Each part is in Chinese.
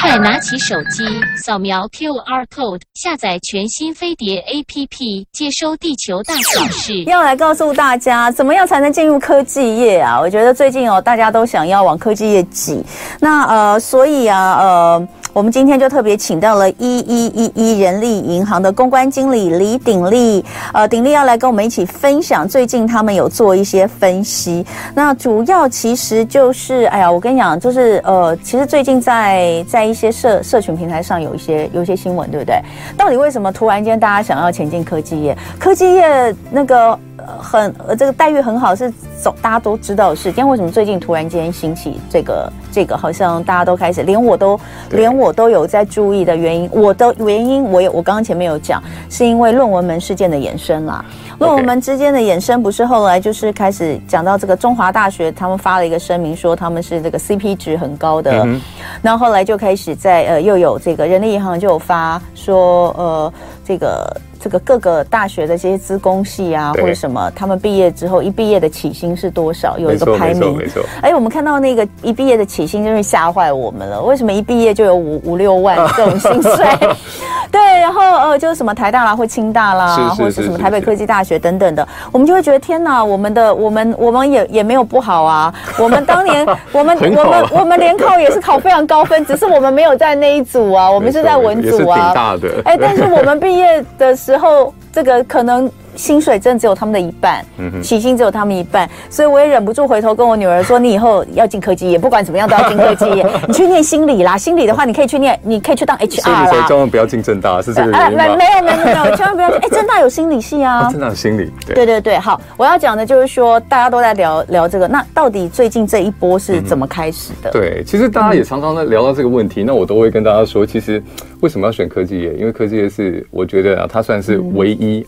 快拿起手机，扫描 QR code，下载全新飞碟 APP，接收地球大小事。要来告诉大家，怎么样才能进入科技业啊？我觉得最近哦，大家都想要往科技业挤。那呃，所以啊，呃。我们今天就特别请到了一一一一人力银行的公关经理李鼎立，呃，鼎立要来跟我们一起分享最近他们有做一些分析。那主要其实就是，哎呀，我跟你讲，就是呃，其实最近在在一些社社群平台上有一些有一些新闻，对不对？到底为什么突然间大家想要前进科技业？科技业那个。很呃，这个待遇很好，是总大家都知道的事。今天为什么最近突然间兴起这个这个，好像大家都开始，连我都连我都有在注意的原因。我的原因，我有我刚刚前面有讲，是因为论文门事件的衍生啦。论文门之间的衍生，不是后来就是开始讲到这个中华大学，他们发了一个声明说他们是这个 CP 值很高的，嗯、然后后来就开始在呃又有这个人力银行就有发说呃这个。这个各个大学的这些资工系啊，或者什么，他们毕业之后一毕业的起薪是多少？有一个排名。没错。哎，我们看到那个一毕业的起薪，真是吓坏我们了。为什么一毕业就有五五六万 这种薪水？对，然后呃，就是什么台大啦，或清大啦，是是是是是或者是什么台北科技大学等等的，我们就会觉得天哪，我们的我们我们也也没有不好啊。我们当年 我们我们我们联考也是考非常高分，只是我们没有在那一组啊，我们是在文组啊。大的。哎，但是我们毕业的时候。然后这个可能。薪水真的只有他们的一半，起薪只有他们一半，所以我也忍不住回头跟我女儿说：“你以后要进科技业，不管怎么样都要进科技业。你去念心理啦，心理的话你可以去念，你可以去当 HR 啦。所以千万不要进正大，是这个原因吗？没有没有没有，千万不要。哎，正大有心理系啊，正大有心理。对对对，好，我要讲的就是说，大家都在聊聊这个，那到底最近这一波是怎么开始的？对，其实大家也常常在聊到这个问题，那我都会跟大家说，其实为什么要选科技业？因为科技业是我觉得啊，它算是唯一。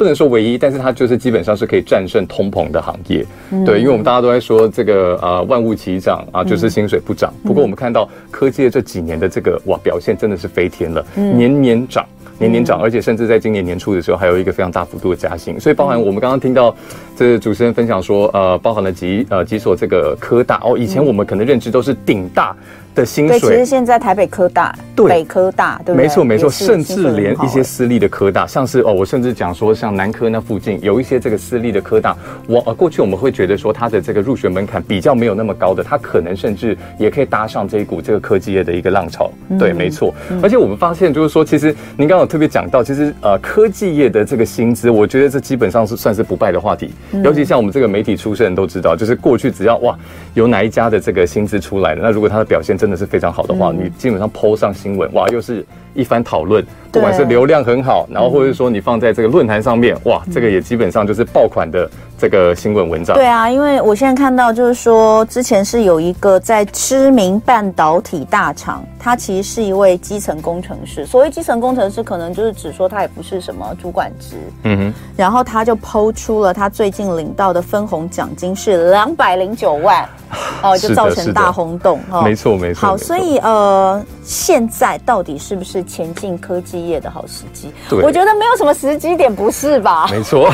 不能说唯一，但是它就是基本上是可以战胜通膨的行业，嗯、对，因为我们大家都在说这个呃万物齐涨啊，就是薪水不涨。嗯、不过我们看到科技的这几年的这个哇表现真的是飞天了，嗯、年年涨，年年涨，而且甚至在今年年初的时候还有一个非常大幅度的加薪。所以包含我们刚刚听到这个主持人分享说，呃，包含了几呃几所这个科大哦，以前我们可能认知都是顶大。的薪水，对，其实现在台北科大、对北科大，对，没错没错，甚至连一些私立的科大，像是哦，我甚至讲说，像南科那附近有一些这个私立的科大，我呃过去我们会觉得说它的这个入学门槛比较没有那么高的，它可能甚至也可以搭上这一股这个科技业的一个浪潮。对，没错。而且我们发现就是说，其实您刚刚有特别讲到，其实呃科技业的这个薪资，我觉得这基本上是算是不败的话题。尤其像我们这个媒体出身人都知道，就是过去只要哇有哪一家的这个薪资出来了，那如果他的表现真的是非常好的话，你基本上 po 上新闻，哇，又是一番讨论。不管是流量很好，然后或者说你放在这个论坛上面，哇，这个也基本上就是爆款的这个新闻文章。对啊，因为我现在看到就是说，之前是有一个在知名半导体大厂，他其实是一位基层工程师。所谓基层工程师，可能就是指说他也不是什么主管职。嗯哼。然后他就 po 出了他最近领到的分红奖金是两百零九万，哦，就造成大轰动。哦，没错没错。好，所以呃，现在到底是不是前进科技业的好时机，对我觉得没有什么时机点，不是吧？没错，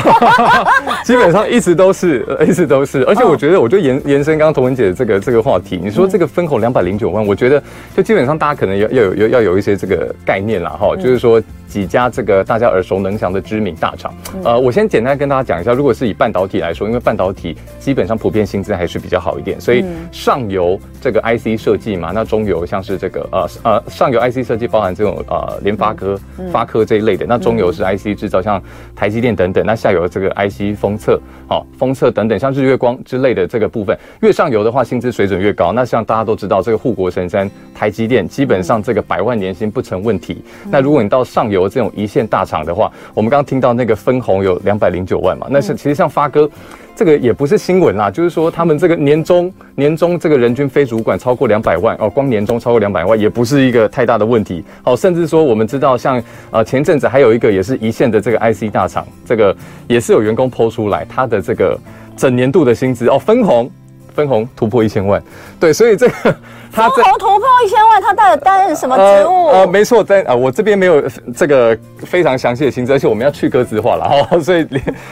基本上一直都是，一直都是。而且我觉得，我就延延伸刚刚童文姐的这个这个话题，你说这个分红两百零九万，我觉得就基本上大家可能要要有要要有一些这个概念啦哈，就是说。几家这个大家耳熟能详的知名大厂，呃，我先简单跟大家讲一下，如果是以半导体来说，因为半导体基本上普遍薪资还是比较好一点，所以上游这个 IC 设计嘛，那中游像是这个呃呃上游 IC 设计包含这种呃联发科、发科这一类的，那中游是 IC 制造，像台积电等等，那下游这个 IC 封测，好封测等等，像日月光之类的这个部分，越上游的话薪资水准越高，那像大家都知道这个护国神山台积电，基本上这个百万年薪不成问题，那如果你到上游。有这种一线大厂的话，我们刚刚听到那个分红有两百零九万嘛，那是其实像发哥，这个也不是新闻啦，就是说他们这个年终年终这个人均非主管超过两百万哦，光年终超过两百万也不是一个太大的问题。好，甚至说我们知道像呃前阵子还有一个也是一线的这个 IC 大厂，这个也是有员工 po 出来他的这个整年度的薪资哦，分红。分红突破一千万，对，所以这个 他分红突破一千万，他到底担任什么职务？呃，呃没错，在啊、呃，我这边没有这个非常详细的薪资，而且我们要去歌资化了哈，所以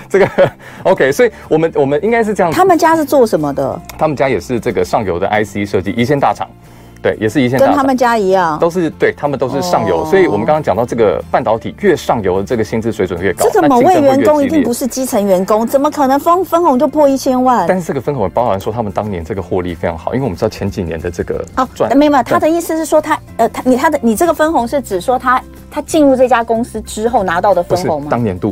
这个 OK，所以我们我们应该是这样。他们家是做什么的？他们家也是这个上游的 IC 设计，一线大厂。对，也是一线大厂，跟他们家一样，都是对，他们都是上游。哦、所以我们刚刚讲到这个半导体越上游的这个薪资水准越高，这个某位员工一定不是基层员工，怎么可能分分红就破一千万？但是这个分红包含说他们当年这个获利非常好，因为我们知道前几年的这个哦，没有，他的意思是说他呃他你他的你这个分红是指说他他进入这家公司之后拿到的分红吗？当年度。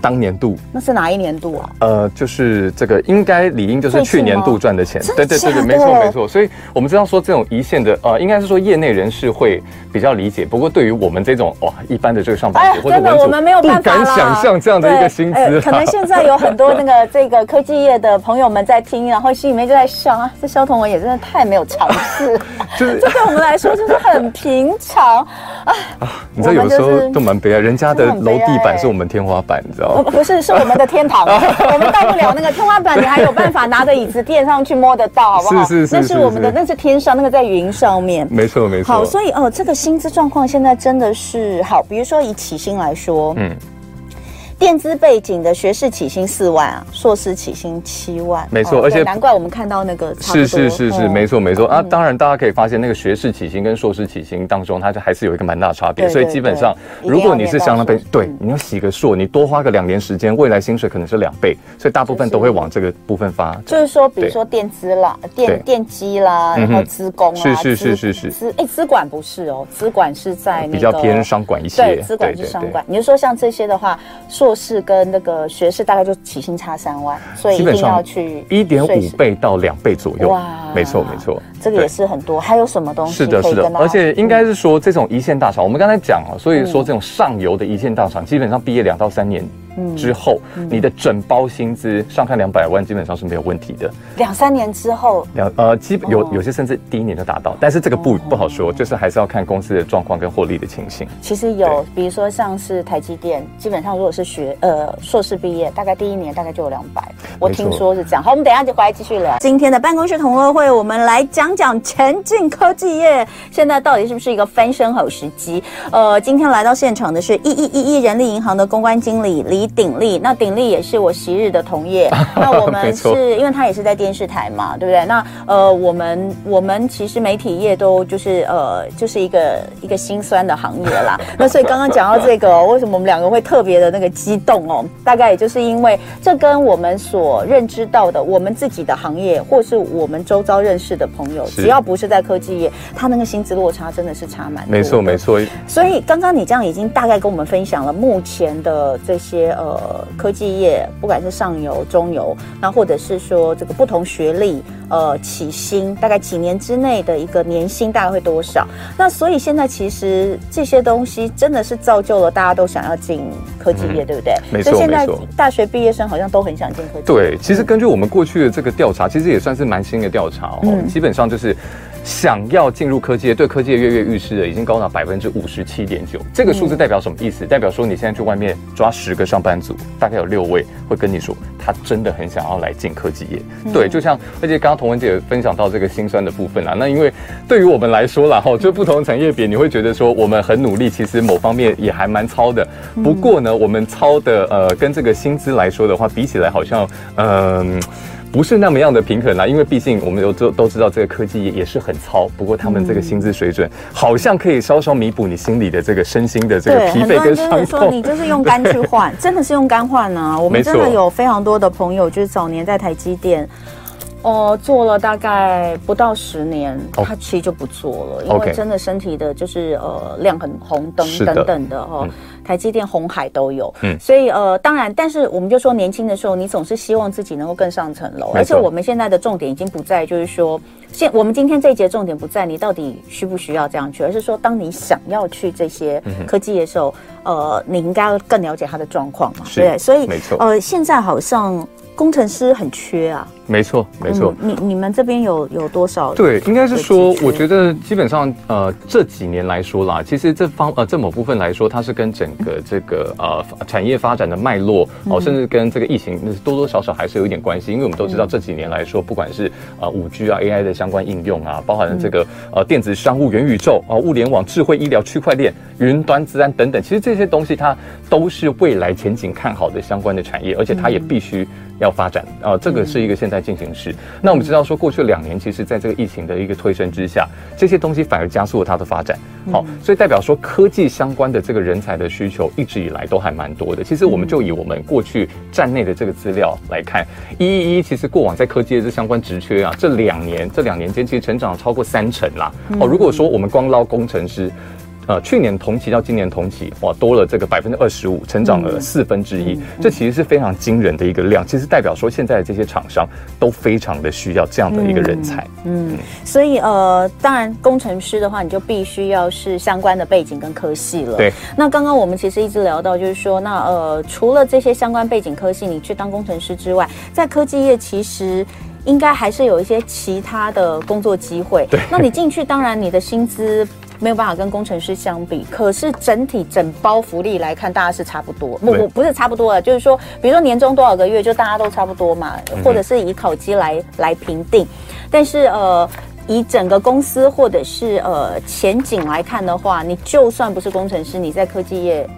当年度那是哪一年度啊？呃，就是这个应该理应就是去年度赚的钱，对对对对，没错没错。所以我们知道说这种一线的呃，应该是说业内人士会比较理解。不过对于我们这种哇一般的这个上班族或者我们没有办法不敢想象这样的一个薪资。可能现在有很多那个这个科技业的朋友们在听，然后心里面就在想啊，这肖同文也真的太没有常识，就是这对我们来说就是很平常啊。你知道有时候都蛮悲哀，人家的楼地板是我们天花板，你知道吗？不是，是我们的天堂，我们到不了那个天花板，你还有办法拿着椅子垫上去摸得到，好不好？是是是，那是我们的，那是天上，那个在云上面。没错没错。好，所以哦，这个薪资状况现在真的是好，比如说以起薪来说，嗯。电资背景的学士起薪四万啊，硕士起薪七万，没错，而且难怪我们看到那个是是是是，没错没错啊。当然，大家可以发现那个学士起薪跟硕士起薪当中，它就还是有一个蛮大差别。所以基本上，如果你是相当被对，你要洗个硕，你多花个两年时间，未来薪水可能是两倍。所以大部分都会往这个部分发。就是说，比如说电资啦、电电机啦，然后资工啊，是是是是是资哎资管不是哦，资管是在比较偏商管一些，对，资管是商管。你就说像这些的话，硕士跟那个。呃，学士大概就起薪差三万，所以一定要去一点五倍到两倍左右。哇，没错没错，这个也是很多。还有什么东西？是的，是的，而且应该是说这种一线大厂，我们刚才讲了，所以说这种上游的一线大厂，基本上毕业两到三年。之后，你的整包薪资上看两百万，基本上是没有问题的。两三年之后，两呃，基本有有些甚至第一年就达到，但是这个不不好说，就是还是要看公司的状况跟获利的情形。其实有，比如说像是台积电，基本上如果是学呃硕士毕业，大概第一年大概就有两百，我听说是这样。好，我们等一下就回来继续聊。今天的办公室同乐会，我们来讲讲前进科技业现在到底是不是一个翻身好时机？呃，今天来到现场的是一一一一人力银行的公关经理李鼎力，那鼎力也是我昔日的同业。那我们是因为他也是在电视台嘛，对不对？那呃，我们我们其实媒体业都就是呃，就是一个一个心酸的行业啦。那所以刚刚讲到这个，为什么我们两个会特别的那个激动哦？大概也就是因为这跟我们所认知到的，我们自己的行业，或是我们周遭认识的朋友，只要不是在科技业，他那个薪资落差真的是差蛮多。没错，没错。所以刚刚你这样已经大概跟我们分享了目前的这些呃。科技业，不管是上游、中游，那或者是说这个不同学历，呃，起薪大概几年之内的一个年薪大概会多少？那所以现在其实这些东西真的是造就了大家都想要进科技业，嗯、对不对？没错，现在大学毕业生好像都很想进科技业。对，其实根据我们过去的这个调查，其实也算是蛮新的调查哦。嗯、基本上就是。想要进入科技业，对科技业跃跃欲试的已经高达百分之五十七点九。这个数字代表什么意思？代表说你现在去外面抓十个上班族，大概有六位会跟你说，他真的很想要来进科技业。嗯、对，就像而且刚刚童文姐分享到这个心酸的部分啊，那因为对于我们来说啦，哈，就不同产业别，你会觉得说我们很努力，其实某方面也还蛮操的。不过呢，我们操的呃，跟这个薪资来说的话，比起来好像嗯。呃不是那么样的平衡啦，因为毕竟我们都都都知道这个科技也也是很糙，不过他们这个薪资水准好像可以稍稍弥补你心里的这个身心的这个疲惫跟伤痛。说你就是用肝去换，真的是用肝换呢。我们 真的有非常多的朋友，就是早年在台积电，哦，做了大概不到十年，他其实就不做了，因为真的身体的就是呃亮很红灯等等的哦。台积电、红海都有，嗯，所以呃，当然，但是我们就说年轻的时候，你总是希望自己能够更上层楼，而且我们现在的重点已经不在，就是说，现我们今天这一节重点不在你到底需不需要这样去，而是说，当你想要去这些科技的时候，呃，你应该要更了解它的状况嘛，对，所以没错，呃，现在好像工程师很缺啊。没错，没错。你你们这边有有多少？对，应该是说，我觉得基本上，呃，这几年来说啦，其实这方呃这某部分来说，它是跟整个这个呃产业发展的脉络哦，甚至跟这个疫情多多少少还是有一点关系。因为我们都知道这几年来说，不管是呃五 G 啊 AI 的相关应用啊，包含了这个呃电子商务、元宇宙啊、物联网、智慧医疗、区块链、云端资安等等，其实这些东西它都是未来前景看好的相关的产业，而且它也必须。要发展啊，这个是一个现在进行时。那我们知道说，过去两年其实在这个疫情的一个推升之下，这些东西反而加速了它的发展。好，所以代表说科技相关的这个人才的需求一直以来都还蛮多的。其实我们就以我们过去站内的这个资料来看，一一一其实过往在科技的这相关职缺啊，这两年这两年间其实成长超过三成啦。哦，如果说我们光捞工程师。呃，去年同期到今年同期，哇，多了这个百分之二十五，成长了四分之一，这其实是非常惊人的一个量。其实代表说，现在的这些厂商都非常的需要这样的一个人才。嗯，嗯，所以呃，当然工程师的话，你就必须要是相关的背景跟科系了。对。那刚刚我们其实一直聊到，就是说，那呃，除了这些相关背景科系，你去当工程师之外，在科技业其实应该还是有一些其他的工作机会。对。那你进去，当然你的薪资。没有办法跟工程师相比，可是整体整包福利来看，大家是差不多。不，不是差不多的，就是说，比如说年终多少个月，就大家都差不多嘛，或者是以考绩来来评定。但是呃，以整个公司或者是呃前景来看的话，你就算不是工程师，你在科技业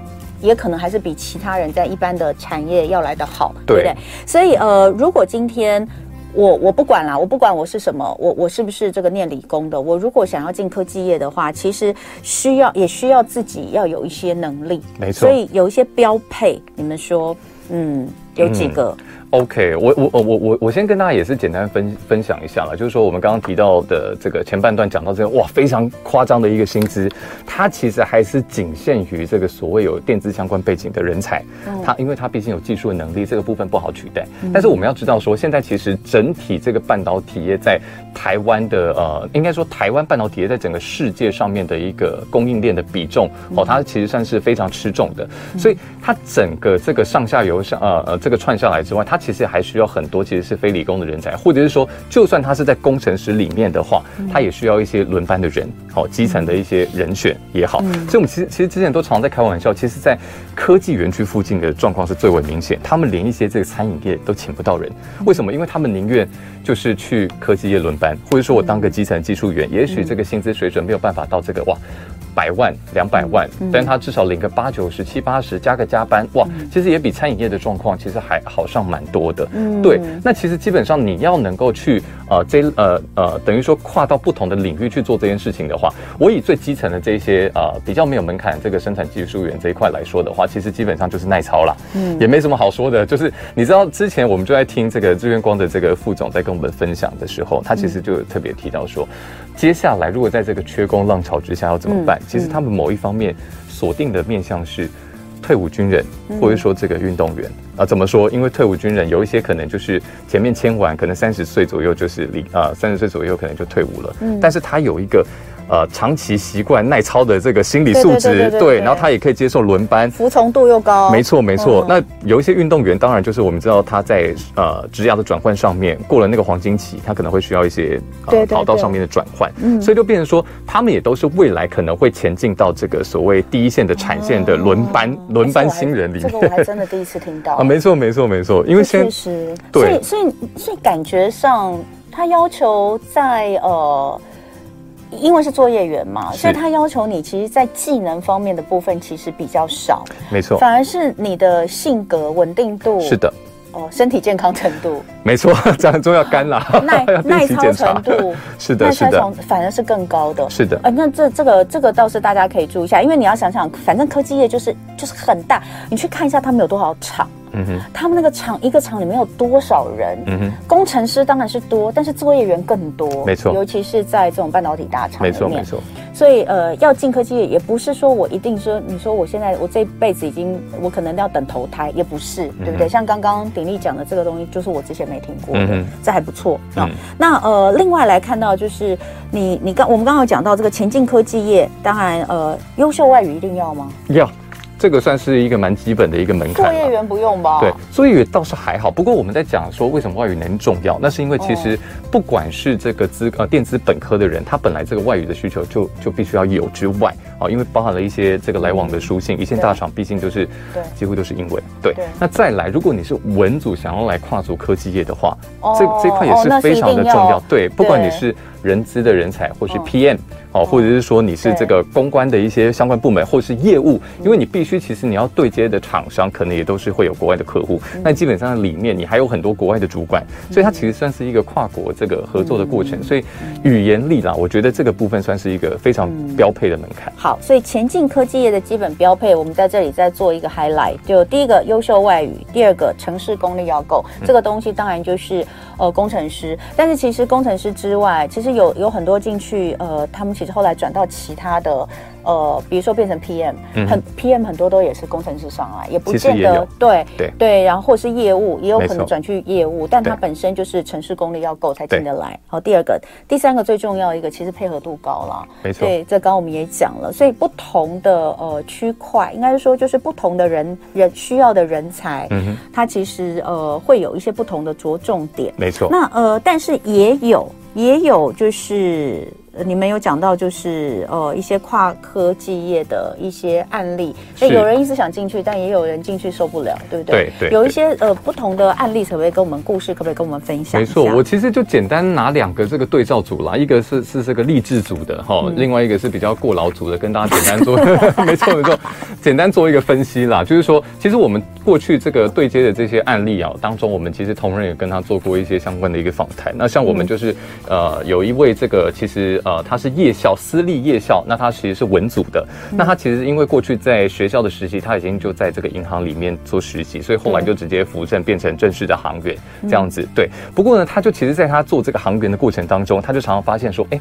也可能还是比其他人在一般的产业要来的好，对不对？所以呃，如果今天。我我不管啦，我不管我是什么，我我是不是这个念理工的？我如果想要进科技业的话，其实需要也需要自己要有一些能力，没错。所以有一些标配，你们说，嗯，有几个？嗯 OK，我我我我我先跟大家也是简单分分享一下了，就是说我们刚刚提到的这个前半段讲到这个哇非常夸张的一个薪资，它其实还是仅限于这个所谓有电子相关背景的人才，它因为它毕竟有技术的能力，这个部分不好取代。但是我们要知道说，现在其实整体这个半导体业在台湾的呃，应该说台湾半导体业在整个世界上面的一个供应链的比重哦，它其实算是非常吃重的，所以它整个这个上下游上呃呃这个串下来之外，它其实还需要很多，其实是非理工的人才，或者是说，就算他是在工程师里面的话，他也需要一些轮班的人，好，基层的一些人选也好。所以，我们其实其实之前都常在开玩笑，其实，在科技园区附近的状况是最为明显，他们连一些这个餐饮业都请不到人，为什么？因为他们宁愿就是去科技业轮班，或者说我当个基层技术员，也许这个薪资水准没有办法到这个哇。百万两百万，但他至少领个八九十七八十，加个加班，哇，其实也比餐饮业的状况其实还好上蛮多的。嗯，对。那其实基本上你要能够去呃这呃呃等于说跨到不同的领域去做这件事情的话，我以最基层的这些呃比较没有门槛这个生产技术员这一块来说的话，其实基本上就是耐操啦。嗯，也没什么好说的。就是你知道之前我们就在听这个智原光的这个副总在跟我们分享的时候，他其实就特别提到说，接下来如果在这个缺工浪潮之下要怎么办？其实他们某一方面锁定的面向是退伍军人，或者说这个运动员啊。怎么说？因为退伍军人有一些可能就是前面签完，可能三十岁左右就是离啊，三十岁左右可能就退伍了。嗯，但是他有一个。呃，长期习惯耐操的这个心理素质，对，然后他也可以接受轮班，服从度又高，没错没错。那有一些运动员，当然就是我们知道他在呃职涯的转换上面过了那个黄金期，他可能会需要一些呃跑道上面的转换，嗯，所以就变成说，他们也都是未来可能会前进到这个所谓第一线的产线的轮班轮班新人里面。这个我还真的第一次听到 啊，没错没错没错，因为确实，对，所以所以所以感觉上他要求在呃。因为是作业员嘛，所以他要求你，其实，在技能方面的部分其实比较少，没错，反而是你的性格稳定度，是的，哦，身体健康程度，没错，这很重要，干了，耐 耐操程度，是的，是的，反而是更高的，是的，呃，那这这个这个倒是大家可以注意一下，因为你要想想，反正科技业就是就是很大，你去看一下他们有多少厂。嗯哼，他们那个厂一个厂里面有多少人？嗯哼，工程师当然是多，但是作业员更多。没错，尤其是在这种半导体大厂里面。没错，没错。所以呃，要进科技业也不是说我一定说，你说我现在我这辈子已经我可能要等投胎，也不是，对不对？像刚刚鼎力讲的这个东西，就是我之前没听过的，这还不错啊。那呃，另外来看到就是你你刚我们刚刚有讲到这个前进科技业，当然呃，优秀外语一定要吗？要。这个算是一个蛮基本的一个门槛。作业员不用吧？对，作业员倒是还好。不过我们在讲说为什么外语能重要，那是因为其实不管是这个资呃电资本科的人，他本来这个外语的需求就就必须要有之外，哦，因为包含了一些这个来往的书信，一线大厂毕竟都是对，几乎都是英文。对，那再来，如果你是文组想要来跨足科技业的话，这这块也是非常的重要。对，不管你是人资的人才，或是 PM。哦，或者是说你是这个公关的一些相关部门，或是业务，因为你必须其实你要对接的厂商，可能也都是会有国外的客户。那基本上里面你还有很多国外的主管，所以它其实算是一个跨国这个合作的过程。所以语言力啦，我觉得这个部分算是一个非常标配的门槛。好，所以前进科技业的基本标配，我们在这里再做一个 highlight。就第一个优秀外语，第二个城市功力要够。这个东西当然就是呃工程师，但是其实工程师之外，其实有有很多进去呃他们。其实后来转到其他的，呃，比如说变成 PM，很、嗯、PM 很多都也是工程师上来，也不见得对对对，然后或是业务也有可能转去业务，但他本身就是城市功力要够才进得来。好，第二个、第三个最重要一个，其实配合度高了，没错。对，这刚刚我们也讲了，所以不同的呃区块，应该是说就是不同的人人需要的人才，嗯哼，他其实呃会有一些不同的着重点，没错。那呃，但是也有也有就是。你们有讲到，就是呃一些跨科技业的一些案例，所以有人一直想进去，但也有人进去受不了，对不对？对对。有一些呃不同的案例，可不可以跟我们故事，可不可以跟我们分享？没错，我其实就简单拿两个这个对照组啦，一个是是这个励志组的哈，另外一个是比较过劳组的，跟大家简单做，没错没错，简单做一个分析啦。就是说，其实我们过去这个对接的这些案例啊，当中我们其实同仁也跟他做过一些相关的一个访谈。那像我们就是呃有一位这个其实。呃，他是夜校，私立夜校，那他其实是文组的。那他其实因为过去在学校的实习，他已经就在这个银行里面做实习，所以后来就直接扶正变成正式的行员这样子。对，不过呢，他就其实在他做这个行员的过程当中，他就常常发现说，哎。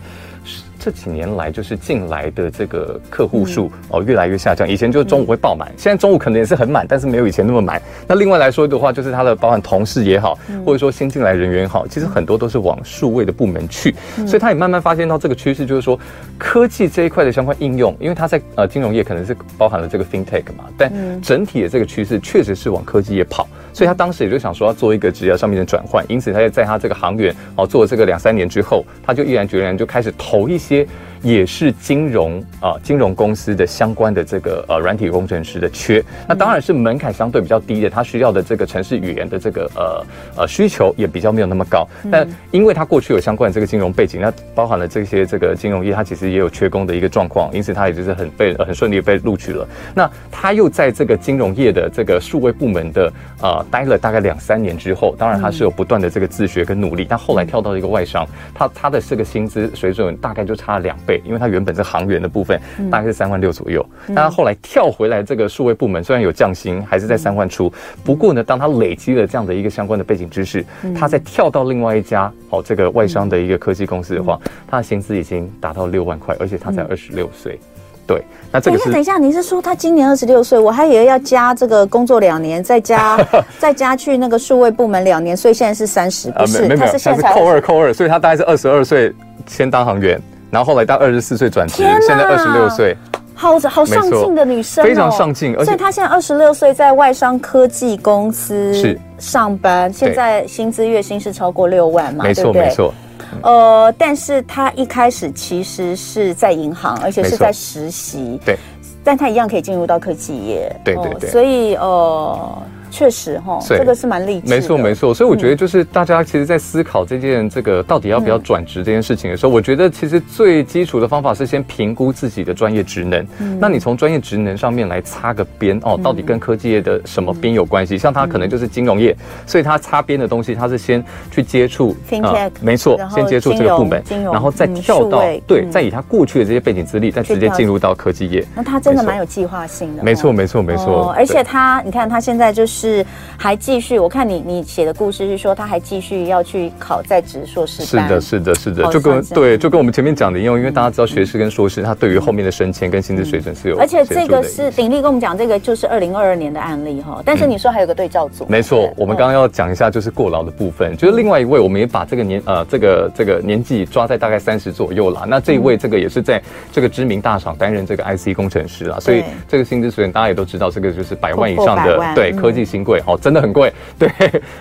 这几年来，就是进来的这个客户数哦越来越下降。以前就是中午会爆满，现在中午可能也是很满，但是没有以前那么满。那另外来说的话，就是他的包含同事也好，或者说新进来人员也好，其实很多都是往数位的部门去。所以他也慢慢发现到这个趋势，就是说科技这一块的相关应用，因为他在呃金融业可能是包含了这个 FinTech 嘛，但整体的这个趋势确实是往科技业跑。所以他当时也就想说要做一个职业上面的转换，因此他就在他这个行员哦做了这个两三年之后，他就毅然决然就开始投一些。все 也是金融啊，金融公司的相关的这个呃软体工程师的缺，那当然是门槛相对比较低的，他需要的这个城市语言的这个呃呃需求也比较没有那么高。但因为他过去有相关的这个金融背景，那包含了这些这个金融业，他其实也有缺工的一个状况，因此他也就是很被很顺利被录取了。那他又在这个金融业的这个数位部门的呃待了大概两三年之后，当然他是有不断的这个自学跟努力，但后来跳到一个外商，他他的这个薪资水准大概就差了两倍。因为他原本是航员的部分，大概是三万六左右，但他后来跳回来这个数位部门，虽然有降薪，还是在三万出。不过呢，当他累积了这样的一个相关的背景知识，他再跳到另外一家哦这个外商的一个科技公司的话，他的薪资已经达到六万块，而且他才二十六岁。对，那这个是等一下，你是说他今年二十六岁？我还以为要加这个工作两年，再加 再加去那个数位部门两年，所以现在是三十，不是？没有没有，他是扣二扣二，所以他大概是二十二岁先当行员。然后后来到二十四岁转职，现在二十六岁，好好上进的女生，非常上进。而且她现在二十六岁，在外商科技公司是上班，现在薪资月薪是超过六万嘛？没错没错。呃，但是她一开始其实是在银行，而且是在实习。对，但她一样可以进入到科技业。对对对。所以呃。确实哈，这个是蛮励志的。没错没错，所以我觉得就是大家其实，在思考这件这个到底要不要转职这件事情的时候，我觉得其实最基础的方法是先评估自己的专业职能。那你从专业职能上面来擦个边哦，到底跟科技业的什么边有关系？像他可能就是金融业，所以他擦边的东西，他是先去接触 FinTech，没错，先接触这个部门，然后再跳到对，再以他过去的这些背景资历，再直接进入到科技业。那他真的蛮有计划性的。没错没错没错，而且他你看他现在就是。是还继续，我看你你写的故事是说他还继续要去考在职硕士。是的，是的，是的，就跟对，就跟我们前面讲的一样，因为大家知道学士跟硕士，他对于后面的升迁跟薪资水准是有。而且这个是鼎力跟我们讲，这个就是二零二二年的案例哈。但是你说还有个对照组，没错，我们刚刚要讲一下就是过劳的部分，就是另外一位，我们也把这个年呃这个这个年纪抓在大概三十左右了。那这一位这个也是在这个知名大厂担任这个 IC 工程师啦，所以这个薪资水准大家也都知道，这个就是百万以上的对科技。新贵哦，真的很贵。对，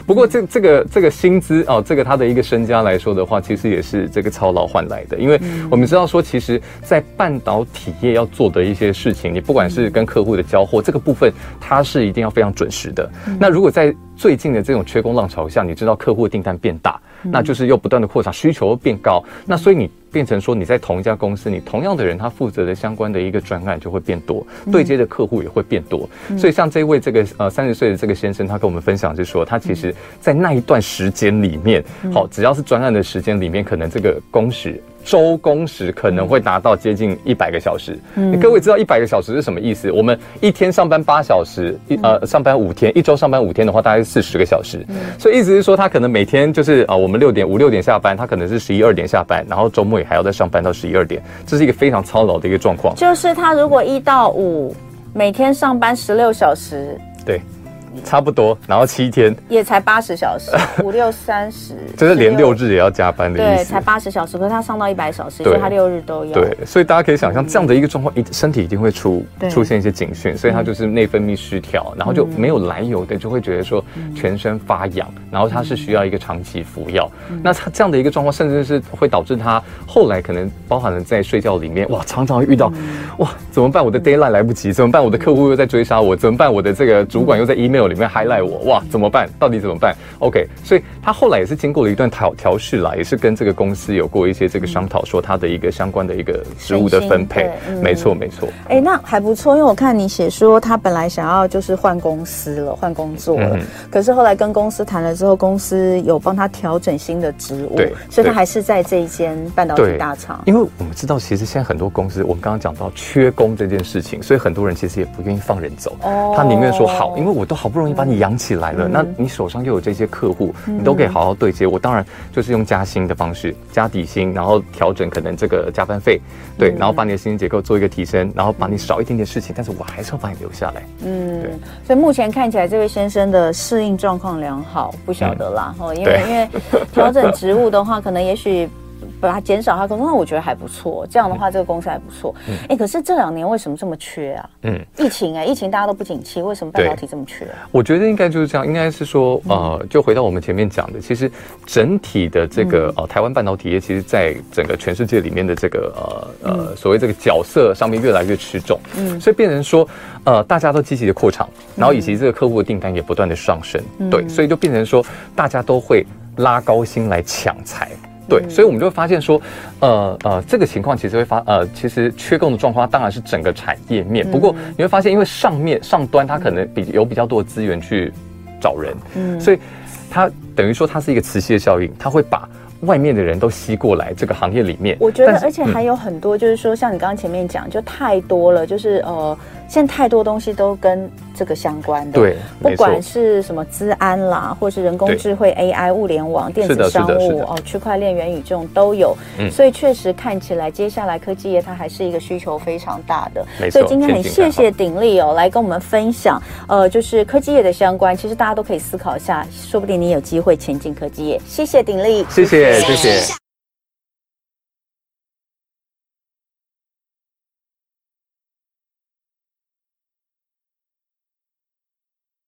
不过这这个这个薪资哦，这个他的一个身家来说的话，其实也是这个操劳换来的。因为我们知道说，其实，在半导体业要做的一些事情，你不管是跟客户的交货这个部分，它是一定要非常准时的。那如果在最近的这种缺工浪潮下，你知道客户的订单变大，那就是又不断的扩张，需求变高，那所以你。变成说你在同一家公司，你同样的人，他负责的相关的一个专案就会变多，对接的客户也会变多。所以像这位这个呃三十岁的这个先生，他跟我们分享是说，他其实在那一段时间里面，好，只要是专案的时间里面，可能这个工时。周工时可能会达到接近一百个小时。嗯，各位知道一百个小时是什么意思？我们一天上班八小时，一呃上班五天，一周上班五天的话，大概是四十个小时。嗯，所以意思是说，他可能每天就是啊，我们六点五六点下班，他可能是十一二点下班，然后周末也还要再上班到十一二点，这是一个非常操劳的一个状况。就是他如果一到五每天上班十六小时，对。差不多，然后七天也才八十小时，五六三十，就是连六日也要加班的意思。对，才八十小时，可是他上到一百小时，所以他六日都要。对，所以大家可以想象这样的一个状况，一身体一定会出出现一些警讯，所以他就是内分泌失调，然后就没有来由的就会觉得说全身发痒，然后他是需要一个长期服药。那他这样的一个状况，甚至是会导致他后来可能包含了在睡觉里面，哇，常常会遇到，哇，怎么办？我的 deadline 来不及，怎么办？我的客户又在追杀我，怎么办？我的这个主管又在 email 里面 highlight 我。哇，怎么办？到底怎么办？OK，所以他后来也是经过了一段调调试啦，也是跟这个公司有过一些这个商讨，说他的一个相关的一个职务的分配。嗯、没错，没错。哎、欸，那还不错，因为我看你写说他本来想要就是换公司了，换工作了，嗯、可是后来跟公司谈了之后，公司有帮他调整新的职务，对，所以他还是在这一间半导体大厂。因为我们知道，其实现在很多公司，我们刚刚讲到缺工这件事情，所以很多人其实也不愿意放人走，哦、他宁愿说好，因为我都好不容易把你养起来了，嗯、那你手上又有这些客户，你都可以好好对接。我当然就是用加薪的方式，加底薪，然后调整可能这个加班费，对，然后把你的薪资结构做一个提升，然后把你少一点点事情，但是我还是要把你留下来。嗯，对。所以目前看起来，这位先生的适应状况良好，不晓得啦。哦、嗯，因为因为调整职务的话，可能也许。把它减少他工作，那我觉得还不错。这样的话，这个公司还不错。哎、嗯，可是这两年为什么这么缺啊？嗯，疫情哎、欸，疫情大家都不景气，为什么半导体这么缺？我觉得应该就是这样，应该是说，呃，就回到我们前面讲的，其实整体的这个呃台湾半导体业，其实在整个全世界里面的这个呃呃所谓这个角色上面越来越吃重。嗯，所以变成说，呃，大家都积极的扩厂，然后以及这个客户的订单也不断的上升。嗯、对，所以就变成说，大家都会拉高薪来抢才。对，所以我们就会发现说，呃呃，这个情况其实会发，呃，其实缺工的状况当然是整个产业面。不过你会发现，因为上面上端它可能比有比较多的资源去找人，嗯，所以它等于说它是一个磁吸的效应，它会把外面的人都吸过来这个行业里面。我觉得，而且还有很多，就是说，像你刚刚前面讲，就太多了，就是呃。现在太多东西都跟这个相关的，对，不管是什么资安啦，或是人工智慧、AI、物联网、电子商务哦，区块链、元宇宙都有，嗯，所以确实看起来，接下来科技业它还是一个需求非常大的。所以今天很谢谢鼎力哦，来跟我们分享，呃，就是科技业的相关，其实大家都可以思考一下，说不定你有机会前进科技业。谢谢鼎立，谢谢谢谢。